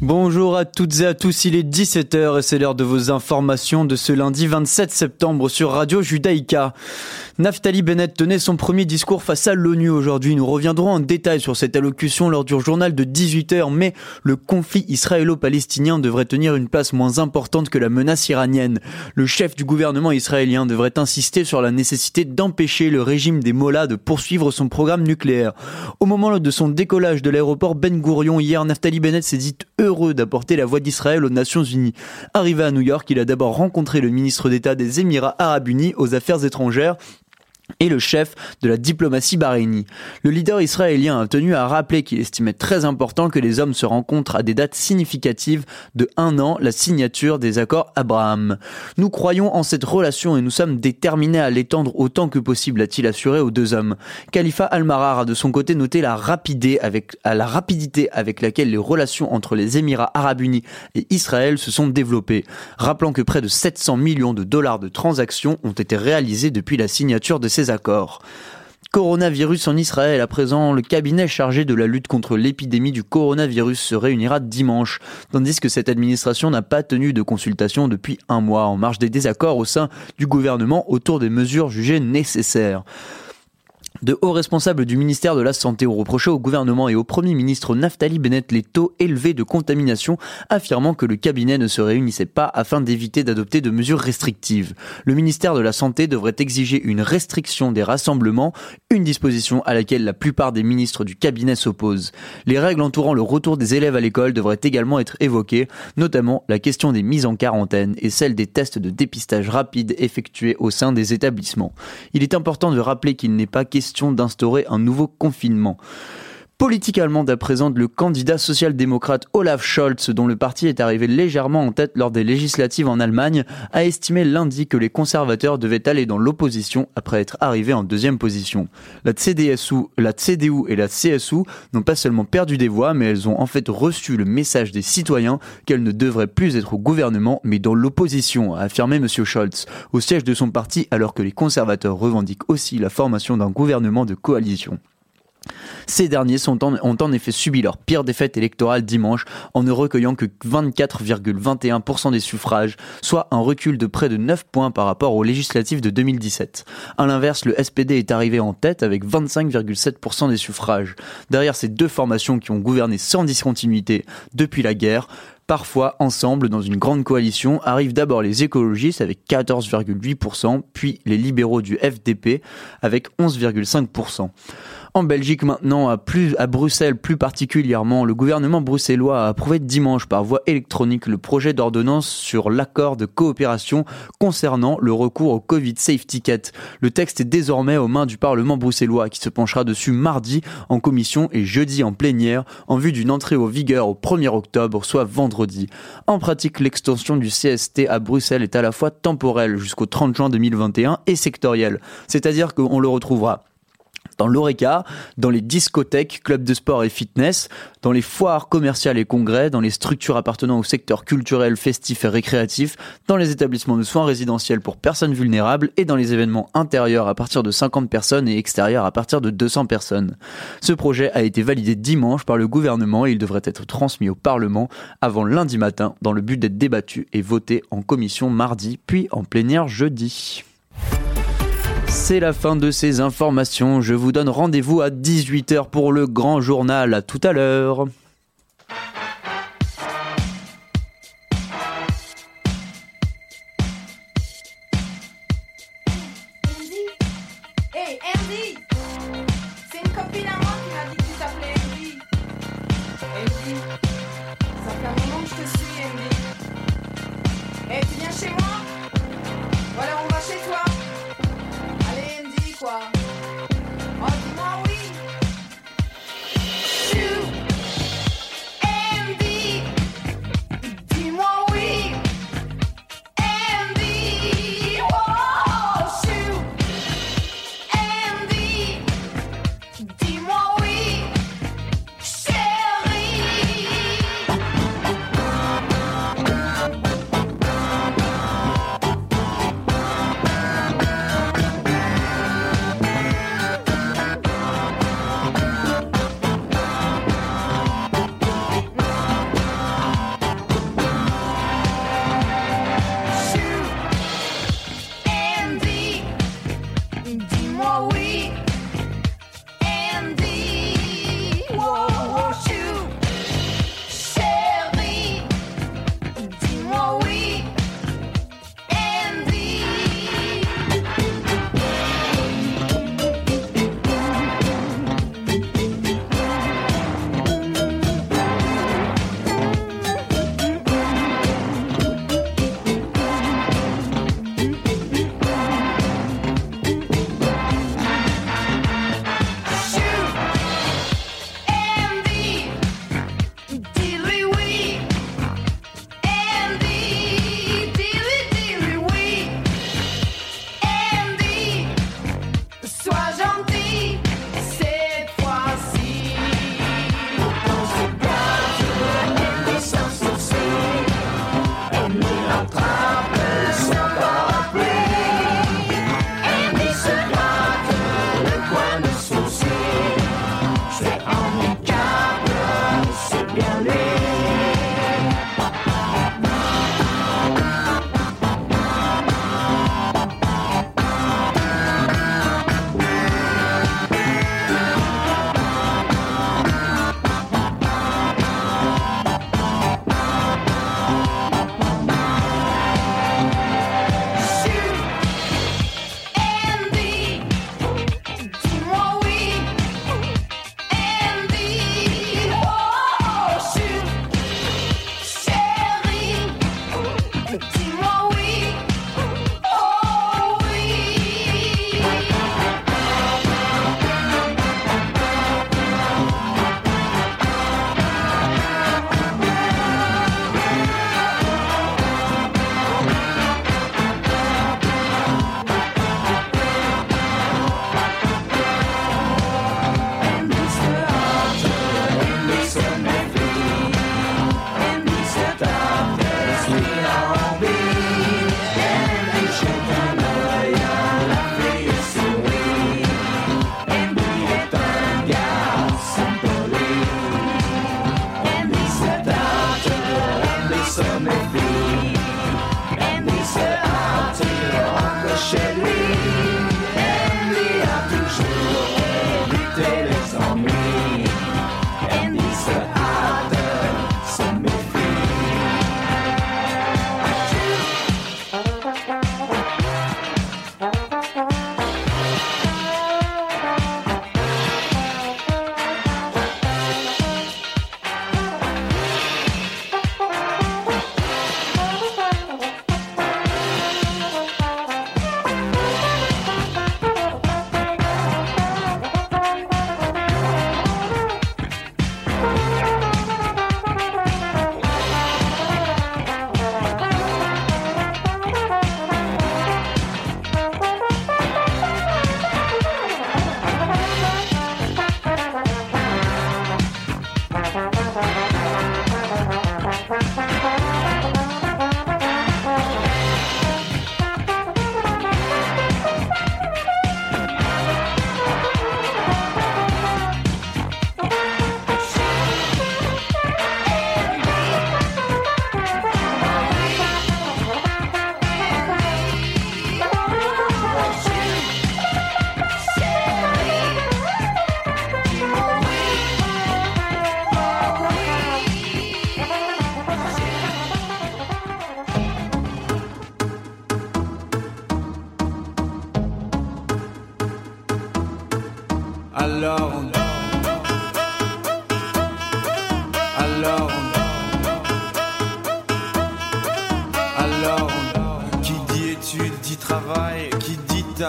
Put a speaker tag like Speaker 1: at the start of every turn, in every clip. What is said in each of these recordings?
Speaker 1: Bonjour à toutes et à tous, il est 17h et c'est l'heure de vos informations de ce lundi 27 septembre sur Radio Judaïka. Naftali Bennett tenait son premier discours face à l'ONU aujourd'hui. Nous reviendrons en détail sur cette allocution lors du journal de 18h, mais le conflit israélo-palestinien devrait tenir une place moins importante que la menace iranienne. Le chef du gouvernement israélien devrait insister sur la nécessité d'empêcher le régime des Mollahs de poursuivre son programme nucléaire. Au moment de son décollage de l'aéroport Ben Gurion hier, Naftali Bennett s'est dit d'apporter la voix d'Israël aux Nations Unies. Arrivé à New York, il a d'abord rencontré le ministre d'État des Émirats Arabes Unis aux Affaires étrangères et le chef de la diplomatie bahreïnie. Le leader israélien a tenu à rappeler qu'il estimait très important que les hommes se rencontrent à des dates significatives de un an, la signature des accords Abraham. Nous croyons en cette relation et nous sommes déterminés à l'étendre autant que possible, a-t-il assuré aux deux hommes. Khalifa Al-Marar a de son côté noté la rapidité avec, laquelle les relations entre les Émirats arabes unis et Israël se sont développées, rappelant que près de 700 millions de dollars de transactions ont été réalisés depuis la signature de ces accords. Coronavirus en Israël. À présent, le cabinet chargé de la lutte contre l'épidémie du coronavirus se réunira dimanche, tandis que cette administration n'a pas tenu de consultation depuis un mois en marge des désaccords au sein du gouvernement autour des mesures jugées nécessaires. De hauts responsables du ministère de la Santé ont reproché au gouvernement et au Premier ministre Naftali Bennett les taux élevés de contamination, affirmant que le cabinet ne se réunissait pas afin d'éviter d'adopter de mesures restrictives. Le ministère de la Santé devrait exiger une restriction des rassemblements, une disposition à laquelle la plupart des ministres du cabinet s'opposent. Les règles entourant le retour des élèves à l'école devraient également être évoquées, notamment la question des mises en quarantaine et celle des tests de dépistage rapide effectués au sein des établissements. Il est important de rappeler qu'il n'est pas question d'instaurer un nouveau confinement. Politique allemande à présent, le candidat social-démocrate Olaf Scholz, dont le parti est arrivé légèrement en tête lors des législatives en Allemagne, a estimé lundi que les conservateurs devaient aller dans l'opposition après être arrivés en deuxième position. La CDSU, la CDU et la CSU n'ont pas seulement perdu des voix, mais elles ont en fait reçu le message des citoyens qu'elles ne devraient plus être au gouvernement, mais dans l'opposition, a affirmé M. Scholz, au siège de son parti, alors que les conservateurs revendiquent aussi la formation d'un gouvernement de coalition. Ces derniers ont en effet subi leur pire défaite électorale dimanche en ne recueillant que 24,21% des suffrages, soit un recul de près de 9 points par rapport aux législatives de 2017. À l'inverse, le SPD est arrivé en tête avec 25,7% des suffrages. Derrière ces deux formations qui ont gouverné sans discontinuité depuis la guerre, parfois ensemble dans une grande coalition, arrivent d'abord les écologistes avec 14,8%, puis les libéraux du FDP avec 11,5%. En Belgique maintenant, à, Bruxelles plus particulièrement, le gouvernement bruxellois a approuvé dimanche par voie électronique le projet d'ordonnance sur l'accord de coopération concernant le recours au Covid Safe Ticket. Le texte est désormais aux mains du Parlement bruxellois qui se penchera dessus mardi en commission et jeudi en plénière en vue d'une entrée au vigueur au 1er octobre, soit vendredi. En pratique, l'extension du CST à Bruxelles est à la fois temporelle jusqu'au 30 juin 2021 et sectorielle, c'est-à-dire qu'on le retrouvera dans l'ORECA, dans les discothèques, clubs de sport et fitness, dans les foires commerciales et congrès, dans les structures appartenant au secteur culturel, festif et récréatif, dans les établissements de soins résidentiels pour personnes vulnérables et dans les événements intérieurs à partir de 50 personnes et extérieurs à partir de 200 personnes. Ce projet a été validé dimanche par le gouvernement et il devrait être transmis au Parlement avant lundi matin dans le but d'être débattu et voté en commission mardi puis en plénière jeudi. C'est la fin de ces informations. Je vous donne rendez-vous à 18h pour le grand journal. À tout à l'heure.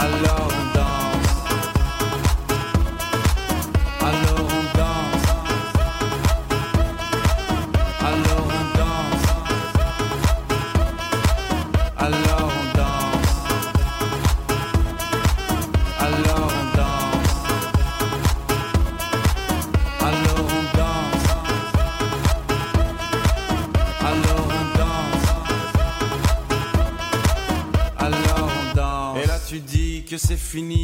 Speaker 2: alone.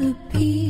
Speaker 3: appear.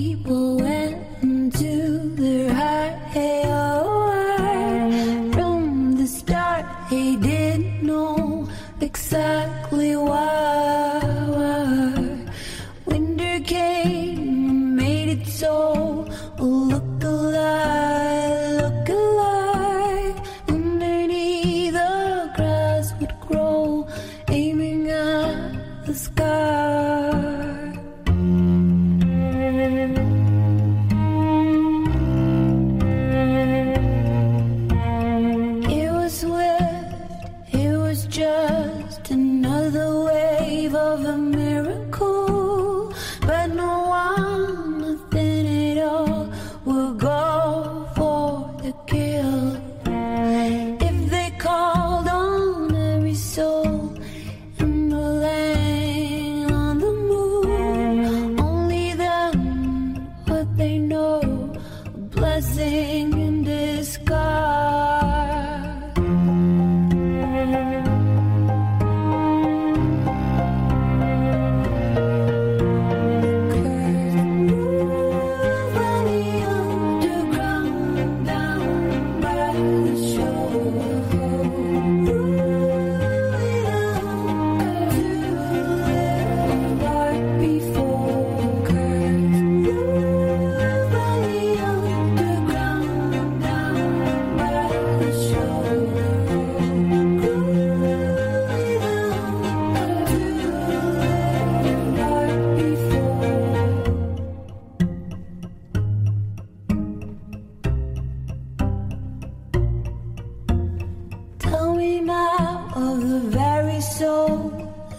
Speaker 3: out of the
Speaker 4: very soul.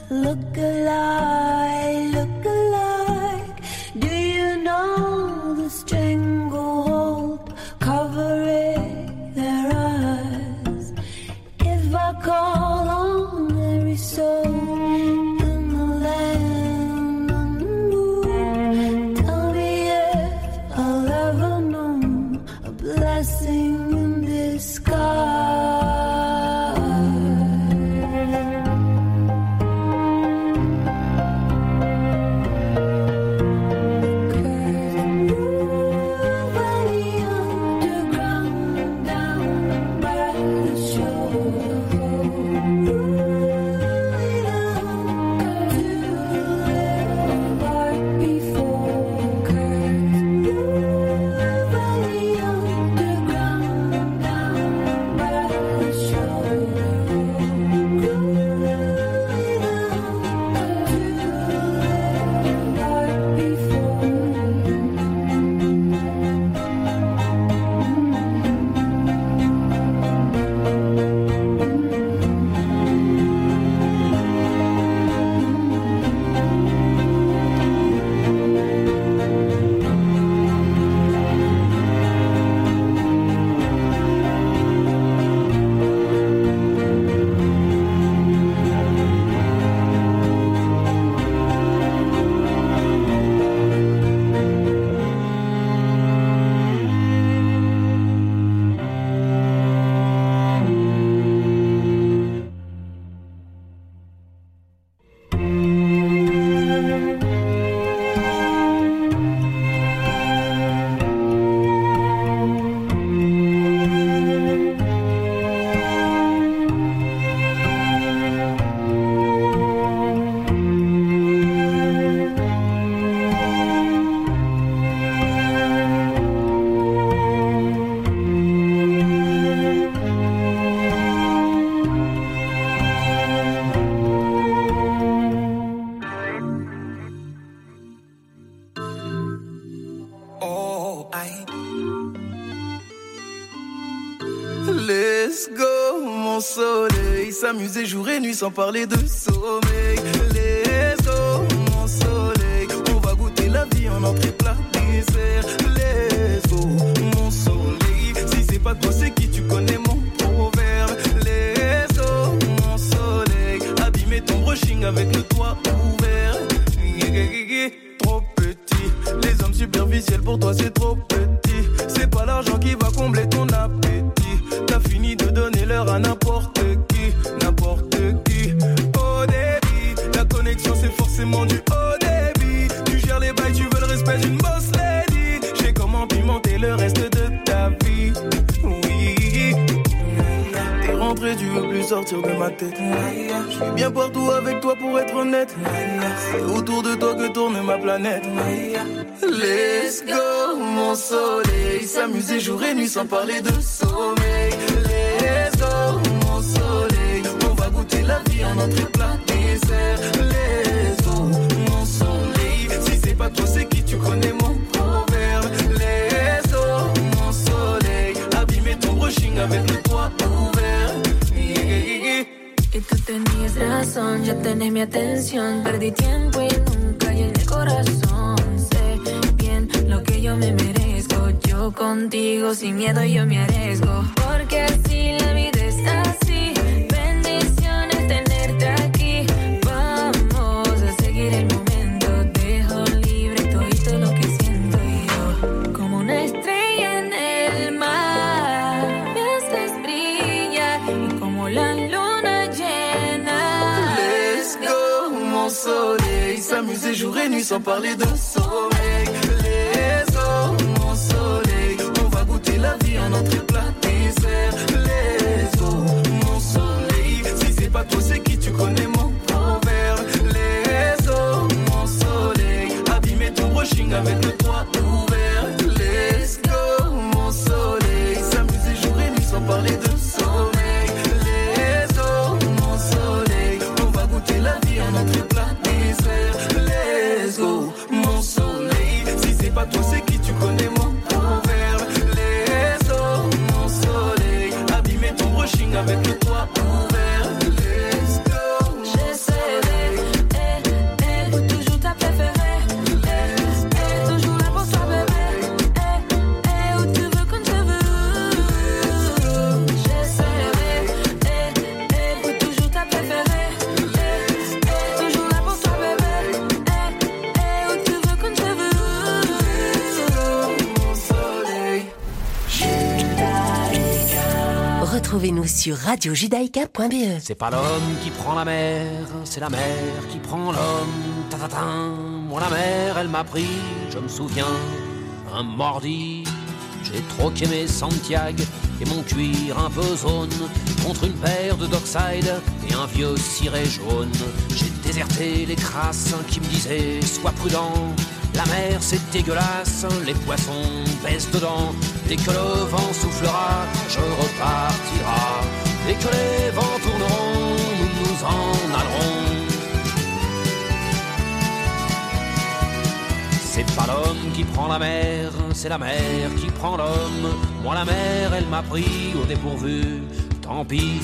Speaker 4: Look alive.
Speaker 5: Sans parler de sommeil. Parler de sommeil. Let's go, mon soleil. On va goûter la vie en entrée plat dessert. Let's go, mon soleil. Si c'est pas toi, c'est qui tu connais mon proverbe. Let's go, mon soleil. Abîmer ton brushing avec le toit ouvert.
Speaker 4: Y tú tenías razón, ya tenés mi atención. Perdí tiempo y nunca llené corazón. Sé bien lo que yo me merezco. Contigo sin miedo yo me arriesgo. Porque así la vida es así. Bendiciones tenerte aquí. Vamos a seguir el momento. Dejo libre todo lo que siento yo. Como una estrella en el mar. Me haces brillar. Y como la luna llena.
Speaker 5: Let's go, mon soleil. S'amuser jour et nuit sans parler de sommeil. Toi, c'est qui tu connais mon proverbe. Let's go, mon soleil. Abîmer ton brushing avec le toit ouvert. Let's go, mon soleil. S'amuser jour et nuit sans parler de sommeil. Let's go, mon soleil. On va goûter la vie en entrée plat dessert. Let's go, mon soleil. Si c'est pas toi, c'est
Speaker 6: radiojudaïka.be.
Speaker 7: C'est pas l'homme qui prend la mer, c'est la mer qui prend l'homme. Ta-ta-ta. Moi la mer, elle m'a pris, je me souviens, un mordi. J'ai troqué mes Santiago et mon cuir un peu zone contre une paire de Dockside et un vieux ciré jaune. J'ai déserté les crasses qui me disaient sois prudent. La mer c'est dégueulasse, les poissons baissent dedans. Dès que le vent soufflera, je repartira. Dès que les vents tourneront, nous nous en allerons. C'est pas l'homme qui prend la mer, c'est la mer qui prend l'homme. Moi la mer, elle m'a pris au dépourvu. Tant pis,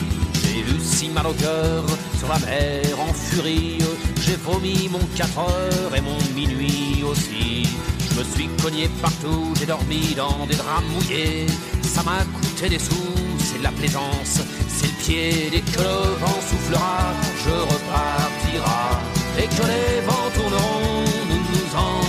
Speaker 7: j'ai eu si mal au cœur sur la mer en furie. J'ai vomi mon 4 heures et mon minuit aussi. Je me suis cogné partout, j'ai dormi dans des draps mouillés. Ça m'a coûté des sous, c'est de la plaisance, c'est le pied. Dès que le vent soufflera, je repartira. Dès que les vents tourneront, nous nous en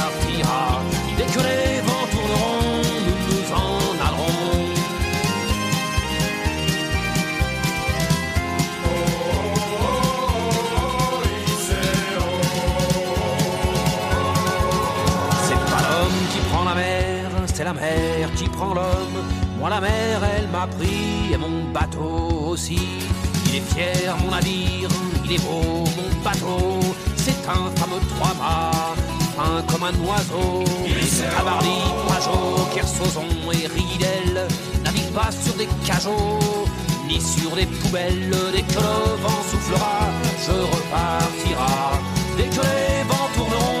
Speaker 7: La mer qui prend l'homme. Moi la mer, elle m'a pris et mon bateau aussi. Il est fier mon navire, il est beau mon bateau. C'est un fameux trois-mâts, fin comme un oiseau. Tabarly, Pajot, Kersozon et Ridel naviguent pas sur des cajots ni sur des poubelles. Dès que le vent soufflera, je repartira. Dès que les vents tourneront,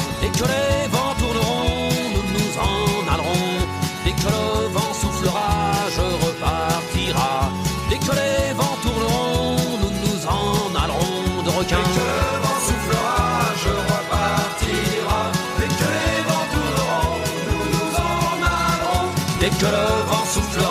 Speaker 7: Dès que le vent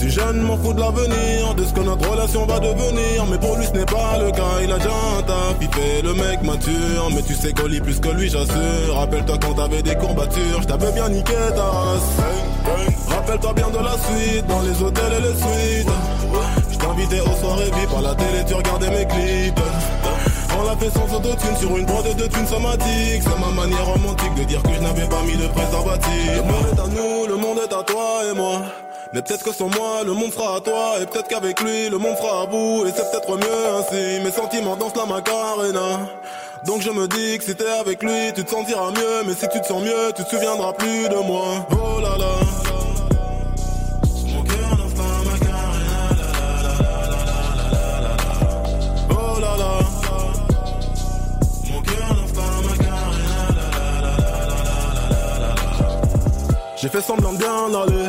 Speaker 8: suis jeune, m'en fous de l'avenir, de ce que notre relation va devenir, mais pour lui ce n'est pas le cas, il a déjà un taf, il le mec mature, mais tu sais qu'on lit plus que lui, j'assure. Rappelle-toi quand t'avais des courbatures, je t'avais bien niqué ta race. Rappelle-toi bien de la suite, dans les hôtels et les suites. Je t'invitais aux soirées VIP à la télé, tu regardais mes clips. On l'a fait sans autotune sur une brode de thunes somatique. C'est ma manière romantique de dire que je n'avais pas mis de préservatif. Mais peut-être que sans moi, le monde sera à toi. Et peut-être qu'avec lui, le monde sera à bout. Et c'est peut-être mieux ainsi. Mes sentiments dansent la macarena. Donc je me dis que si t'es avec lui, tu te sentiras mieux. Mais si tu te sens mieux, tu te souviendras plus de moi. Oh là là. J'ai fait semblant de bien aller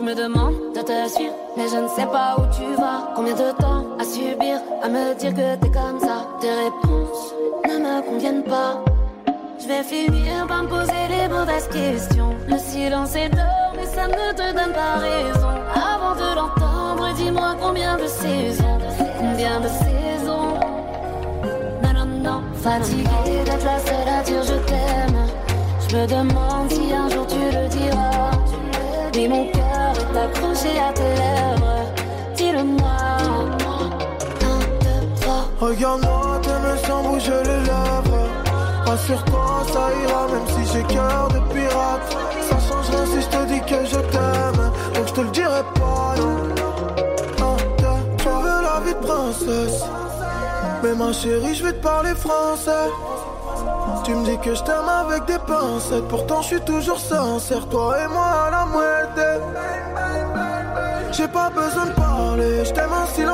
Speaker 9: Tu me demandes de te suivre, mais je ne sais pas où tu vas. Combien de temps à subir, à me dire que t'es comme ça? Tes réponses ne me conviennent pas. Je vais finir par me poser les mauvaises questions. Le silence est d'or, mais ça ne te donne pas raison. Avant de l'entendre, dis-moi combien de saisons, combien de saisons. Non, non, non, fatigué d'être la seule à dire je t'aime. Je me demande si un jour tu le diras. Mais mon à tes.
Speaker 10: Regarde-moi, t'aimes sans bouger les lèvres. Rassure-toi, ça ira, même si j'ai cœur de pirate. Ça change si je te dis que je t'aime. Donc je te le dirai pas, non. Tu veux la vie de princesse. Mais ma chérie, je vais te parler français. Tu me dis que je t'aime avec des pincettes, pourtant je suis toujours sincère, toi et moi. J'ai pas besoin de parler, je t'aime en.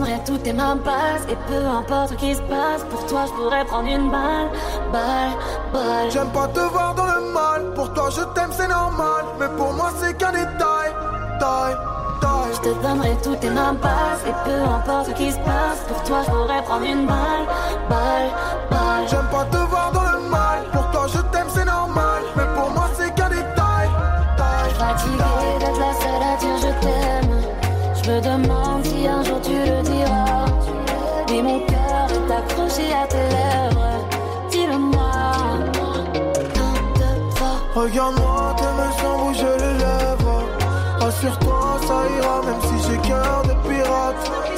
Speaker 9: Donnerai toutes tes mains passes Et peu importe ce qui se passe Pour toi je pourrais prendre une balle Balle, balle
Speaker 10: J'aime pas te voir dans le mal. Pour toi, je t'aime, c'est normal. Mais pour moi, c'est qu'un détail. Taille, taille.
Speaker 9: Je te donnerai toutes tes mains passes Et peu importe ce qui se passe Pour toi je pourrais prendre une balle Balle, balle
Speaker 10: J'aime pas te Regarde-moi, t'aimes sans bouger les lèvres. Rassure-toi, ça ira, même si j'ai cœur de pirate.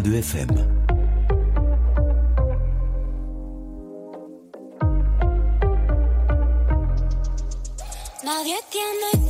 Speaker 11: 90.2 FM.
Speaker 12: Nadie tiene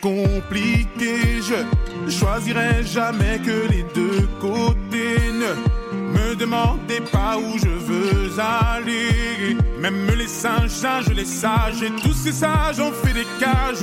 Speaker 13: compliqué. Je choisirai jamais que les deux côtés. Ne me demandez pas où je veux aller. Même les singes, singes, les sages, et tous ces sages ont fait des cages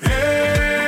Speaker 13: Hey!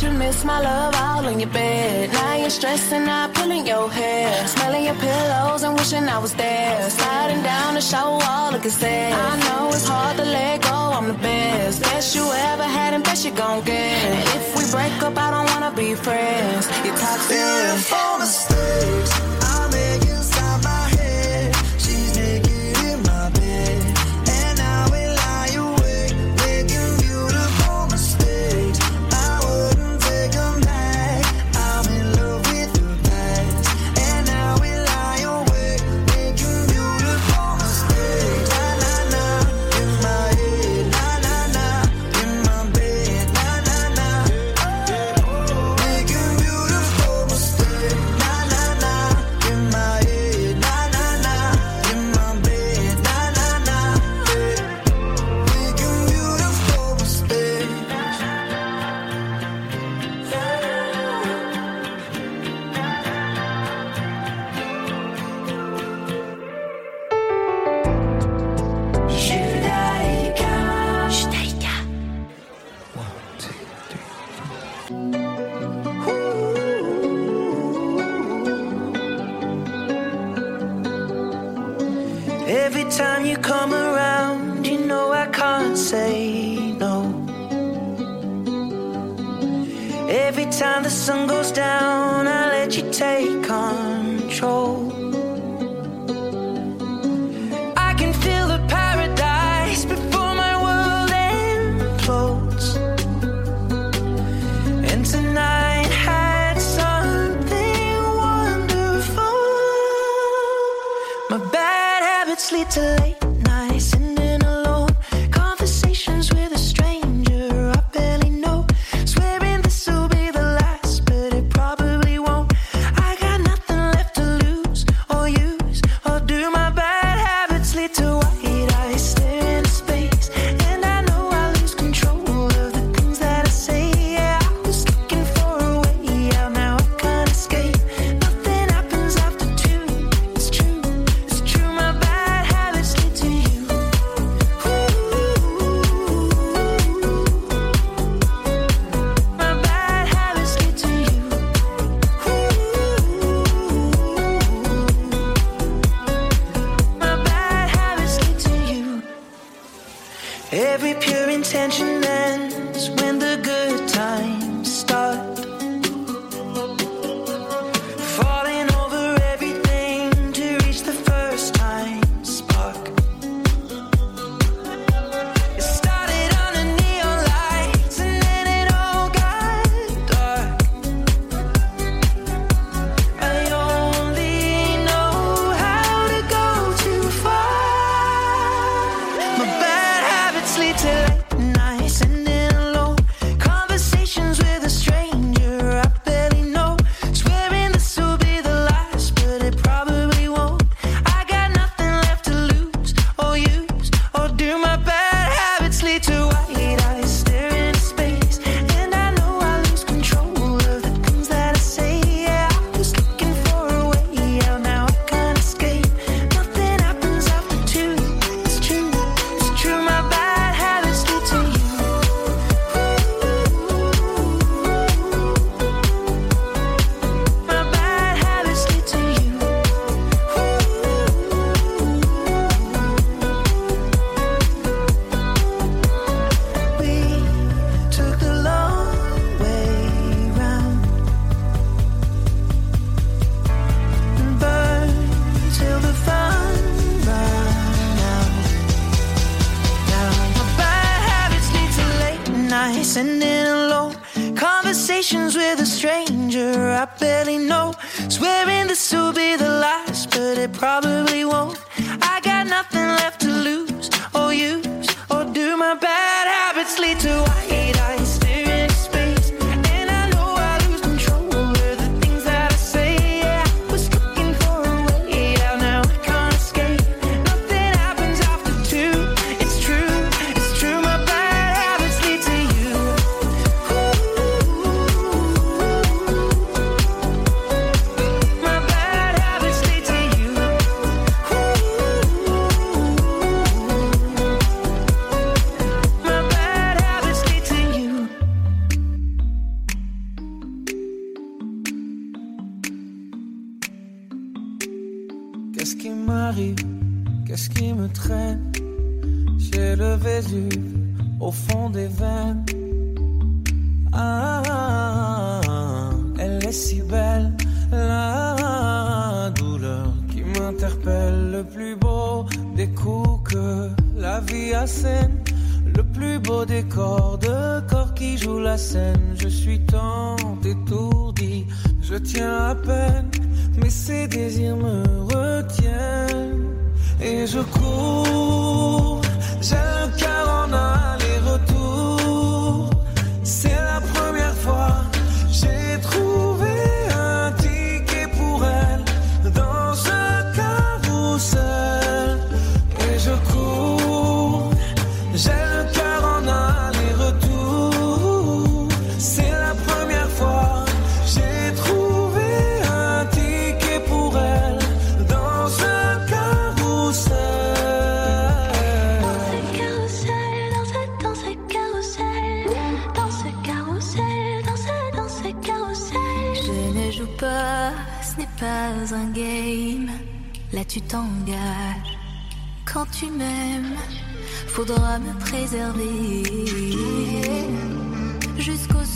Speaker 14: you miss my love all in your bed. Now you're stressing out, pulling your hair. Smelling your pillows and wishing I was there. Sliding down the shower wall, looking sad. I know it's hard to let go, I'm the best. Best you ever had and best you gon' get. And if we break up, I don't wanna be friends. You're toxic.
Speaker 15: Beautiful mistakes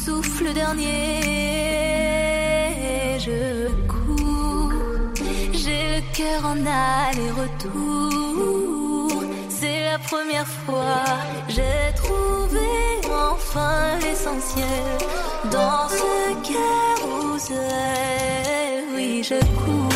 Speaker 4: souffle dernier, je cours. J'ai le cœur en aller-retour. C'est la première fois, j'ai trouvé enfin l'essentiel dans ce carrousel. Oui, je cours.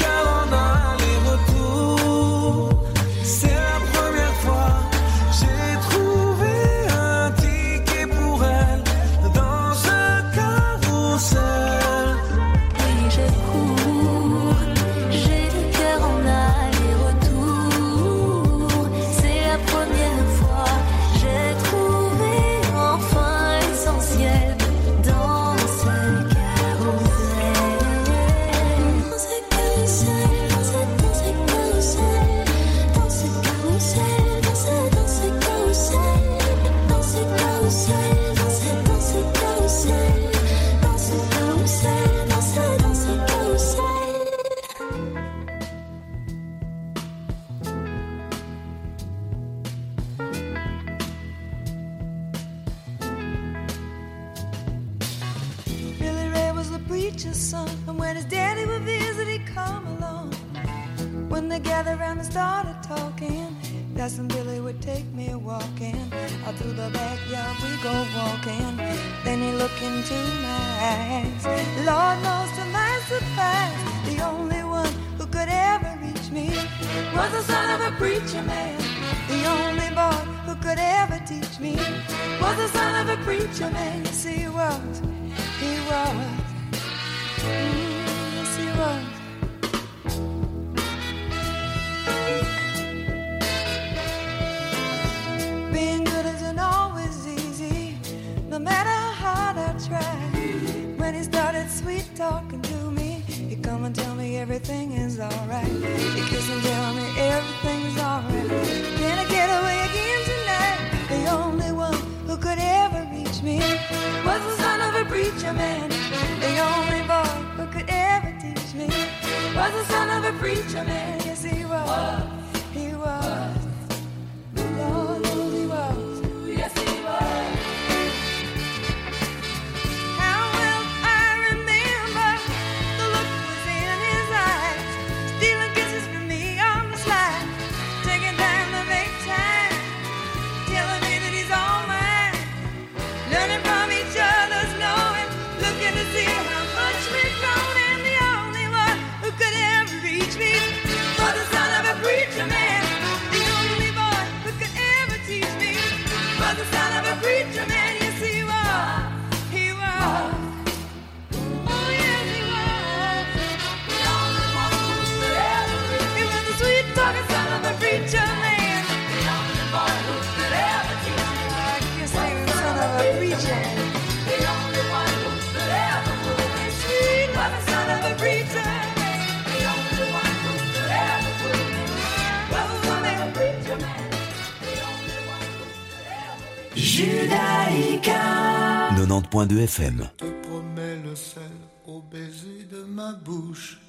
Speaker 11: 102.2 FM.
Speaker 16: Je te promets le sel au baiser de ma bouche.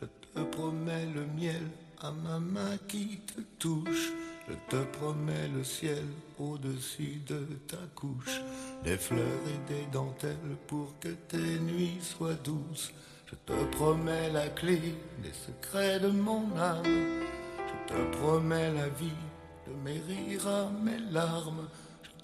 Speaker 16: Je te promets le miel à ma main qui te touche. Je te promets le ciel au-dessus de ta couche. Des fleurs et des dentelles pour que tes nuits soient douces. Je te promets la clé des secrets de mon âme. Je te promets la vie de mes rires à mes larmes.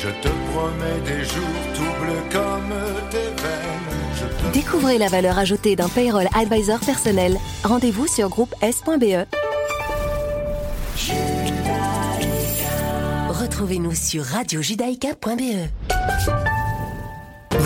Speaker 16: Je te promets des jours tout bleus comme tes veines.
Speaker 6: Découvrez la valeur ajoutée d'un payroll advisor personnel. Rendez-vous sur groupe S.be. Retrouvez-nous sur radiojudaïka.be.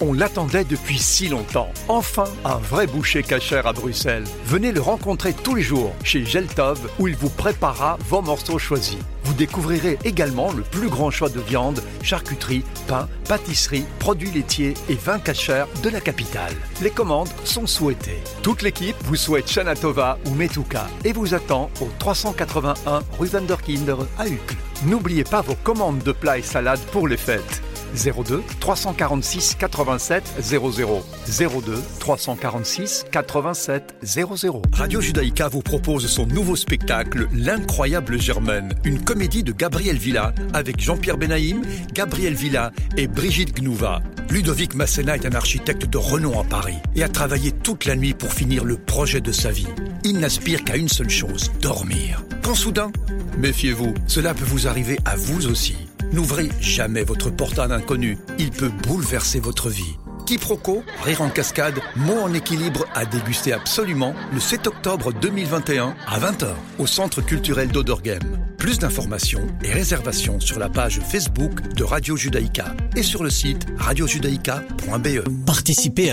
Speaker 17: On l'attendait depuis si longtemps. Enfin, un vrai boucher cachère à Bruxelles. Venez le rencontrer tous les jours chez Geltov où il vous préparera vos morceaux choisis. Vous découvrirez également le plus grand choix de viande, charcuterie, pain, pâtisserie, produits laitiers et vins cachers de la capitale. Les commandes sont souhaitées. Toute l'équipe vous souhaite Shana Tova ou Metuka et vous attend au 381 rue Vanderkinder à Uccle. N'oubliez pas vos commandes de plats et salades pour les fêtes. 02 346 87 00 02 346 87 00 Radio Judaïka vous propose son nouveau spectacle L'incroyable Germaine, une comédie de Gabriel Villa avec Jean-Pierre Benaïm, Gabriel Villa et Brigitte Gnouva. Ludovic Masséna est un architecte de renom à Paris et a travaillé toute la nuit pour finir le projet de sa vie. Il n'aspire qu'à une seule chose, dormir. Quand soudain, méfiez-vous, cela peut vous arriver à vous aussi. N'ouvrez jamais votre porte à un inconnu. Il peut bouleverser votre vie. Quiproquo, rire en cascade, mots en équilibre à déguster absolument le 7 octobre 2021 à 20h au Centre culturel d'Odorgem. Plus d'informations et réservations sur la page Facebook de Radio Judaïka et sur le site radiojudaïka.be.
Speaker 18: Participez à